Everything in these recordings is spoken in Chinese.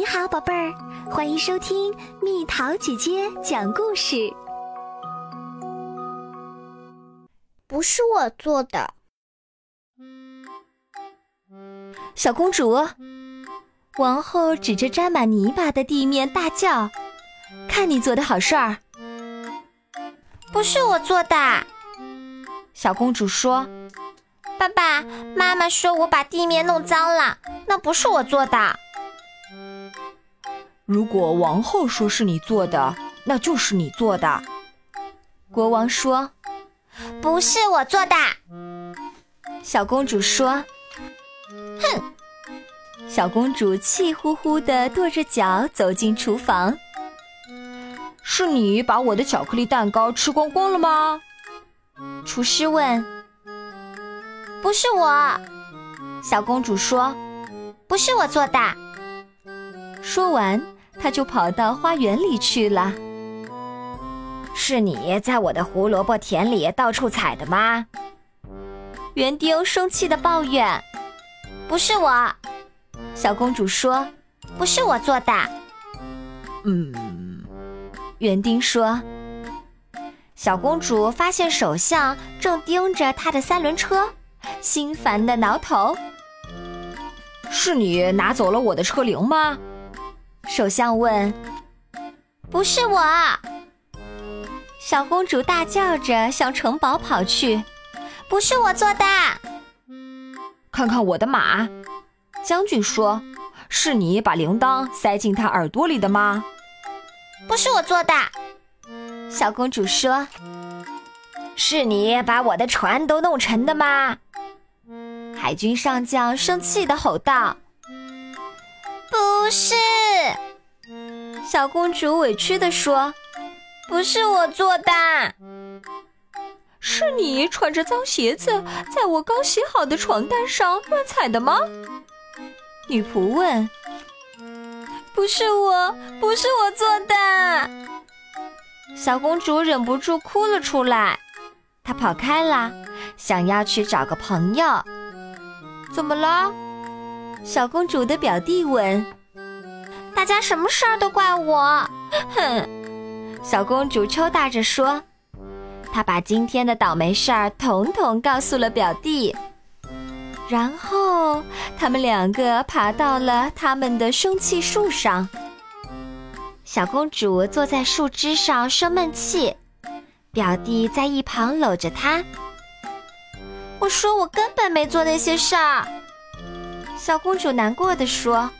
你好，宝贝儿，欢迎收听蜜桃姐姐讲故事。不是我做的，小公主。王后指着沾满泥巴的地面大叫：“看你做的好事儿！”不是我做的。小公主说：“爸爸妈妈说我把地面弄脏了，那不是我做的。”如果王后说是你做的，那就是你做的。国王说：“不是我做的。”小公主说：“哼！”小公主气呼呼地跺着脚走进厨房。“是你把我的巧克力蛋糕吃光光了吗？”厨师问。“不是我。”小公主说，“不是我做的。”说完。他就跑到花园里去了。是你在我的胡萝卜田里到处采的吗？园丁生气的抱怨：“不是我。”小公主说：“不是我做的。”嗯，园丁说。小公主发现首相正盯着她的三轮车，心烦的挠头：“是你拿走了我的车铃吗？”首相问：“不是我。”小公主大叫着向城堡跑去：“不是我做的！”看看我的马，将军说：“是你把铃铛塞进他耳朵里的吗？”“不是我做的。”小公主说：“是你把我的船都弄沉的吗？”海军上将生气的吼道：“不是！”小公主委屈地说：“不是我做的，是你穿着脏鞋子在我刚洗好的床单上乱踩的吗？”女仆问。“不是我，不是我做的。”小公主忍不住哭了出来。她跑开了，想要去找个朋友。怎么了？小公主的表弟问。大家什么事儿都怪我，哼！小公主抽打着说，她把今天的倒霉事儿统统告诉了表弟，然后他们两个爬到了他们的生气树上。小公主坐在树枝上生闷气，表弟在一旁搂着她。我说我根本没做那些事儿，小公主难过的说。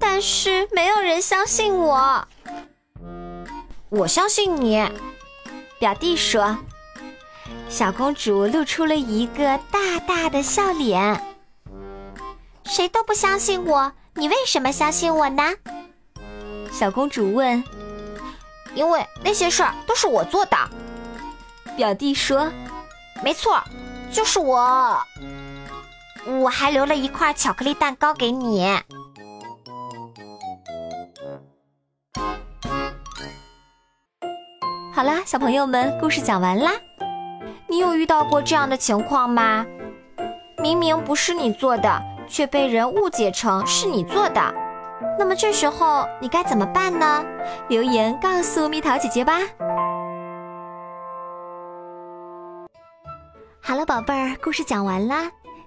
但是没有人相信我，我相信你。表弟说。小公主露出了一个大大的笑脸。谁都不相信我，你为什么相信我呢？小公主问。因为那些事儿都是我做的。表弟说。没错，就是我。我还留了一块巧克力蛋糕给你。好啦，小朋友们，故事讲完啦。你有遇到过这样的情况吗？明明不是你做的，却被人误解成是你做的。那么这时候你该怎么办呢？留言告诉蜜桃姐姐吧。好了，宝贝儿，故事讲完啦。